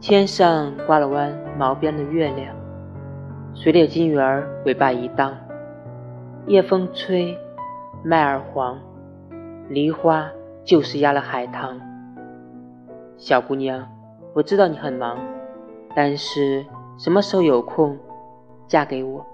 天上挂了弯毛边的月亮水里金鱼儿尾巴一荡。夜风吹麦儿黄梨花就是压了海棠。小姑娘我知道你很忙但是什么时候有空嫁给我。